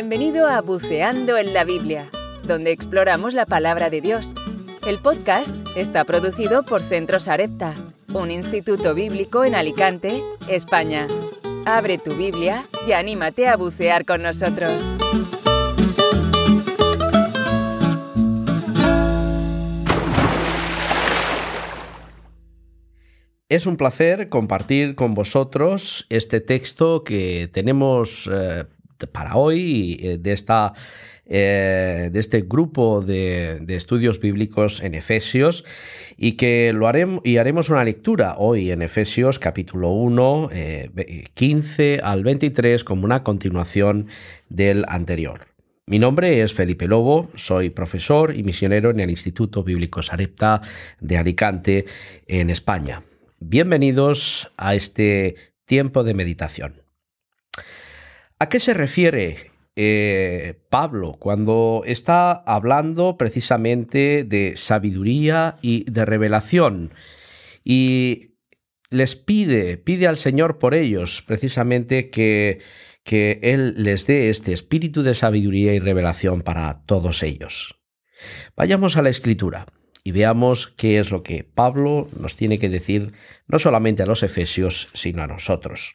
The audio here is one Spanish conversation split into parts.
Bienvenido a Buceando en la Biblia, donde exploramos la palabra de Dios. El podcast está producido por Centro Sarepta, un instituto bíblico en Alicante, España. Abre tu Biblia y anímate a bucear con nosotros. Es un placer compartir con vosotros este texto que tenemos eh, para hoy eh, de, esta, eh, de este grupo de, estudios bíblicos en Efesios y que lo haremos y haremos una lectura hoy en Efesios capítulo 1, 15 al 23 como una continuación del anterior. Mi nombre es Felipe Lobo, soy profesor y misionero en el Instituto Bíblico Sarepta de Alicante, en España. Bienvenidos a este tiempo de meditación. ¿A qué se refiere eh, Pablo cuando está hablando precisamente de sabiduría y de revelación? Y les pide, pide al Señor por ellos precisamente que, que Él les dé este espíritu de sabiduría y revelación para todos ellos. Vayamos a la escritura y veamos qué es lo que Pablo nos tiene que decir no solamente a los efesios, sino a nosotros.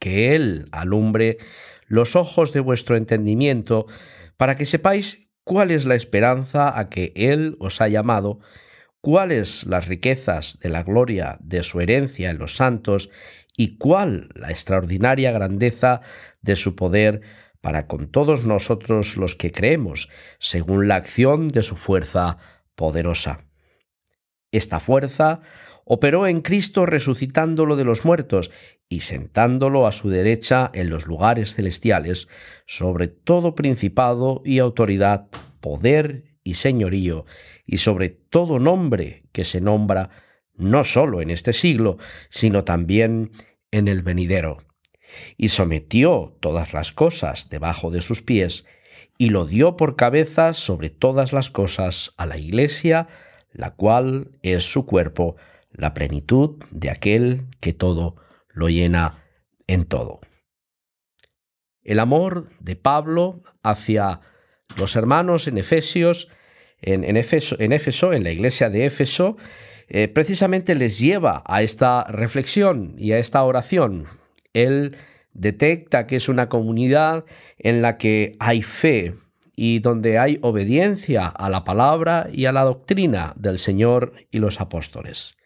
Que Él alumbre los ojos de vuestro entendimiento para que sepáis cuál es la esperanza a que Él os ha llamado, cuáles las riquezas de la gloria de su herencia en los santos y cuál la extraordinaria grandeza de su poder para con todos nosotros los que creemos, según la acción de su fuerza poderosa. Esta fuerza operó en Cristo resucitándolo de los muertos y sentándolo a su derecha en los lugares celestiales, sobre todo principado y autoridad, poder y señorío, y sobre todo nombre que se nombra no sólo en este siglo, sino también en el venidero. Y sometió todas las cosas debajo de sus pies, y lo dio por cabeza sobre todas las cosas a la Iglesia, la cual es su cuerpo, la plenitud de aquel que todo lo llena en todo. El amor de Pablo hacia los hermanos en Efesios, en, en, la iglesia de Éfeso, eh, precisamente les lleva a esta reflexión y a esta oración. Él detecta que es una comunidad en la que hay fe, y donde hay obediencia a la palabra y a la doctrina del Señor y los apóstoles.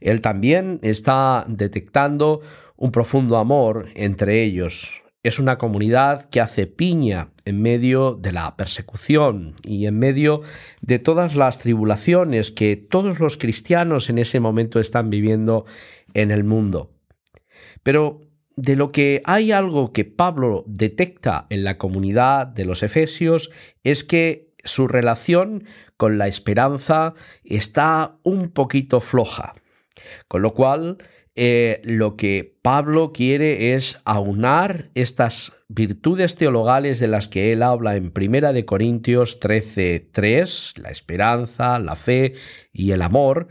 Él también está detectando un profundo amor entre ellos. Es una comunidad que hace piña en medio de la persecución y en medio de todas las tribulaciones que todos los cristianos en ese momento están viviendo en el mundo. Pero de lo que hay algo que Pablo detecta en la comunidad de los Efesios es que su relación con la esperanza está un poquito floja. Con lo cual, eh, lo que Pablo quiere es aunar estas virtudes teologales de las que él habla en Primera de Corintios 13:3, la esperanza, la fe y el amor,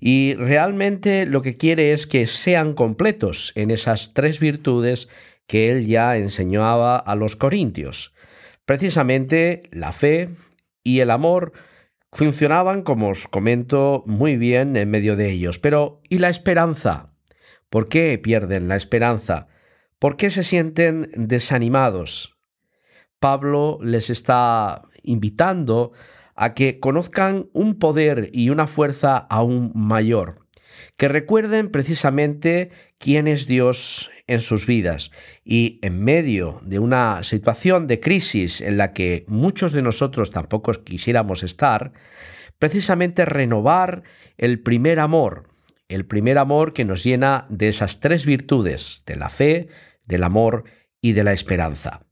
y realmente lo que quiere es que sean completos en esas tres virtudes que él ya enseñaba a los corintios. Precisamente la fe y el amor funcionaban, como os comento, muy bien en medio de ellos. Pero ¿y la esperanza? ¿Por qué pierden la esperanza? ¿Por qué se sienten desanimados? Pablo les está invitando a que conozcan un poder y una fuerza aún mayor, que recuerden precisamente quién es Dios en sus vidas y en medio de una situación de crisis en la que muchos de nosotros tampoco quisiéramos estar, precisamente renovar el primer amor, el primer amor que nos llena de esas tres virtudes, de la fe, del amor y de la esperanza.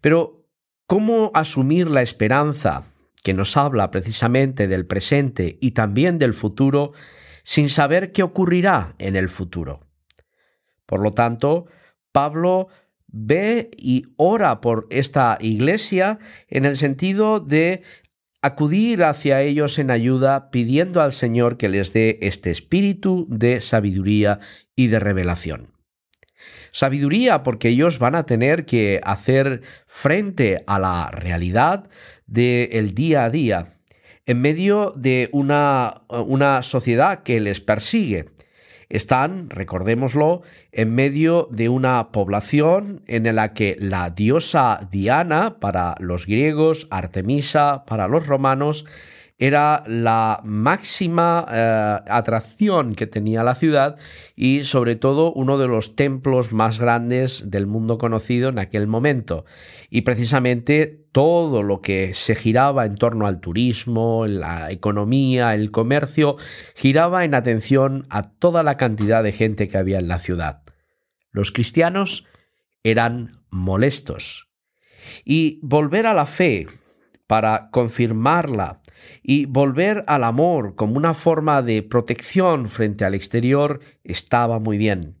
Pero cómo asumir la esperanza que nos habla precisamente del presente y también del futuro sin saber qué ocurrirá en el futuro. Por lo tanto, Pablo ve y ora por esta iglesia en el sentido de acudir hacia ellos en ayuda pidiendo al Señor que les dé este espíritu de sabiduría y de revelación. Sabiduría porque ellos van a tener que hacer frente a la realidad del día a día en medio de una, una sociedad que les persigue. Están, recordémoslo, en medio de una población en la que la diosa Diana para los griegos, Artemisa para los romanos, era la máxima eh, atracción que tenía la ciudad y sobre todo uno de los templos más grandes del mundo conocido en aquel momento. Y precisamente todo lo que se giraba en torno al turismo, la economía, el comercio, giraba en atención a toda la cantidad de gente que había en la ciudad. Los cristianos eran molestos. Y volver a la fe para confirmarla y volver al amor como una forma de protección frente al exterior estaba muy bien.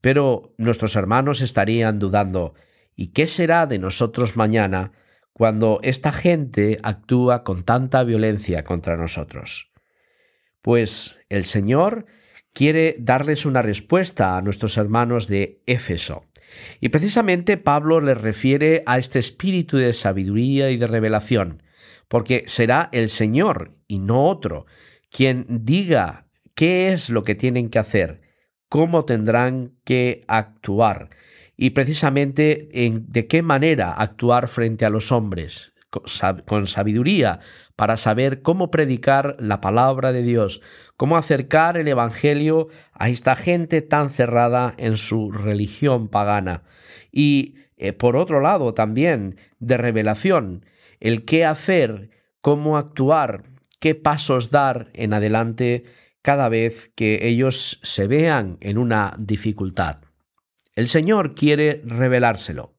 Pero nuestros hermanos estarían dudando, ¿y qué será de nosotros mañana cuando esta gente actúa con tanta violencia contra nosotros? Pues el Señor quiere darles una respuesta a nuestros hermanos de Éfeso. Y precisamente Pablo les refiere a este espíritu de sabiduría y de revelación, porque será el Señor y no otro quien diga qué es lo que tienen que hacer, cómo tendrán que actuar y precisamente en de qué manera actuar frente a los hombres, con sabiduría para saber cómo predicar la palabra de Dios, cómo acercar el Evangelio a esta gente tan cerrada en su religión pagana. Y eh, por otro lado también de revelación, el qué hacer, cómo actuar, qué pasos dar en adelante cada vez que ellos se vean en una dificultad. El Señor quiere revelárselo.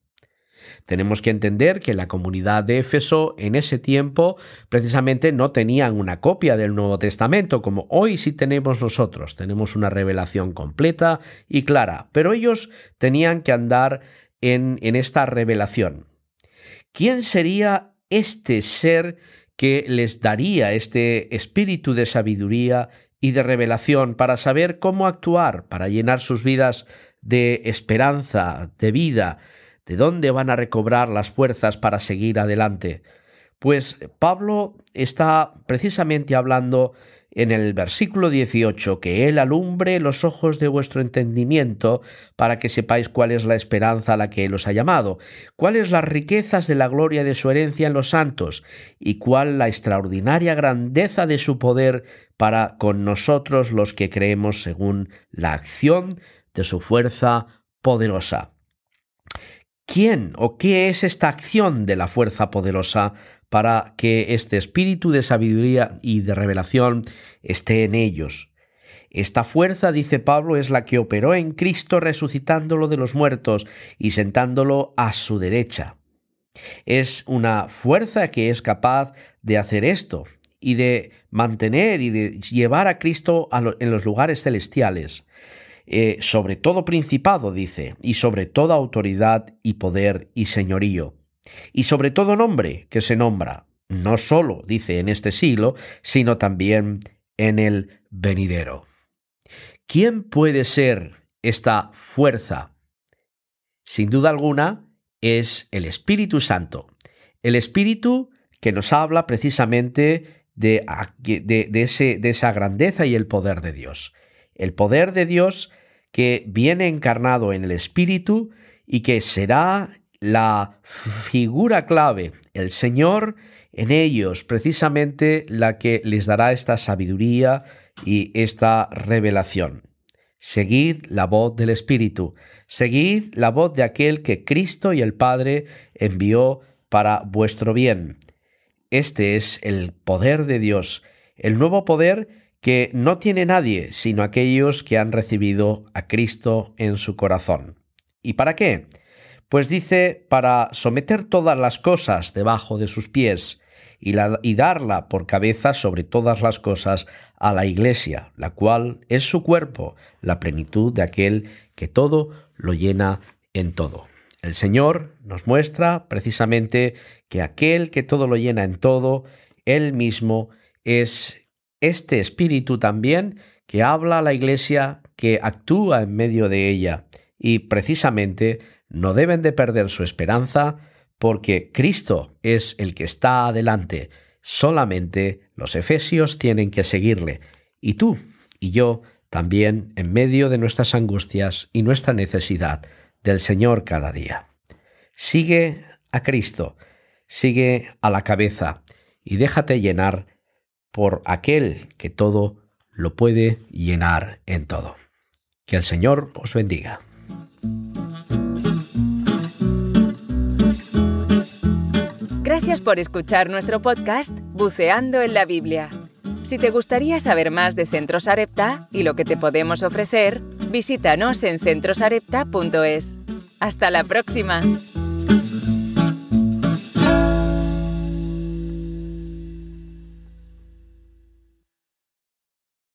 Tenemos que entender que la comunidad de Éfeso en ese tiempo precisamente no tenían una copia del Nuevo Testamento como hoy sí tenemos nosotros. Tenemos una revelación completa y clara, pero ellos tenían que andar en, en esta revelación. ¿Quién sería este ser que les daría este espíritu de sabiduría y de revelación para saber cómo actuar, para llenar sus vidas de esperanza, de vida, ¿De dónde van a recobrar las fuerzas para seguir adelante? Pues Pablo está precisamente hablando en el versículo 18, que Él alumbre los ojos de vuestro entendimiento para que sepáis cuál es la esperanza a la que Él os ha llamado, cuáles las riquezas de la gloria de su herencia en los santos, y cuál la extraordinaria grandeza de su poder para con nosotros los que creemos según la acción de su fuerza poderosa. ¿Quién o qué es esta acción de la fuerza poderosa para que este espíritu de sabiduría y de revelación esté en ellos? Esta fuerza, dice Pablo, es la que operó en Cristo resucitándolo de los muertos y sentándolo a su derecha. Es una fuerza que es capaz de hacer esto y de mantener y de llevar a Cristo en los lugares celestiales. Eh, sobre todo principado, dice, y sobre toda autoridad y poder y señorío, y sobre todo nombre que se nombra, no solo, dice, en este siglo, sino también en el venidero. ¿Quién puede ser esta fuerza? Sin duda alguna, es el Espíritu Santo, el Espíritu que nos habla precisamente de, de, de esa grandeza y el poder de Dios. El poder de Dios que viene encarnado en el Espíritu y que será la figura clave, el Señor en ellos, precisamente la que les dará esta sabiduría y esta revelación. Seguid la voz del Espíritu, seguid la voz de aquel que Cristo y el Padre envió para vuestro bien. Este es el poder de Dios, el nuevo poder que no tiene nadie sino aquellos que han recibido a Cristo en su corazón. ¿Y para qué? Pues dice, para someter todas las cosas debajo de sus pies y, darla por cabeza sobre todas las cosas a la Iglesia, la cual es su cuerpo, la plenitud de aquel que todo lo llena en todo. El Señor nos muestra precisamente que aquel que todo lo llena en todo, Él mismo es este Espíritu también que habla a la Iglesia, que actúa en medio de ella. Y precisamente no deben de perder su esperanza porque Cristo es el que está adelante. Solamente los efesios tienen que seguirle. Y tú y yo también en medio de nuestras angustias y nuestra necesidad del Señor cada día. Sigue a Cristo, sigue a la cabeza y déjate llenar por aquel que todo lo puede llenar en todo. Que el Señor os bendiga. Gracias por escuchar nuestro podcast Buceando en la Biblia. Si te gustaría saber más de Centros Arepta y lo que te podemos ofrecer, visítanos en centrosarepta.es. Hasta la próxima.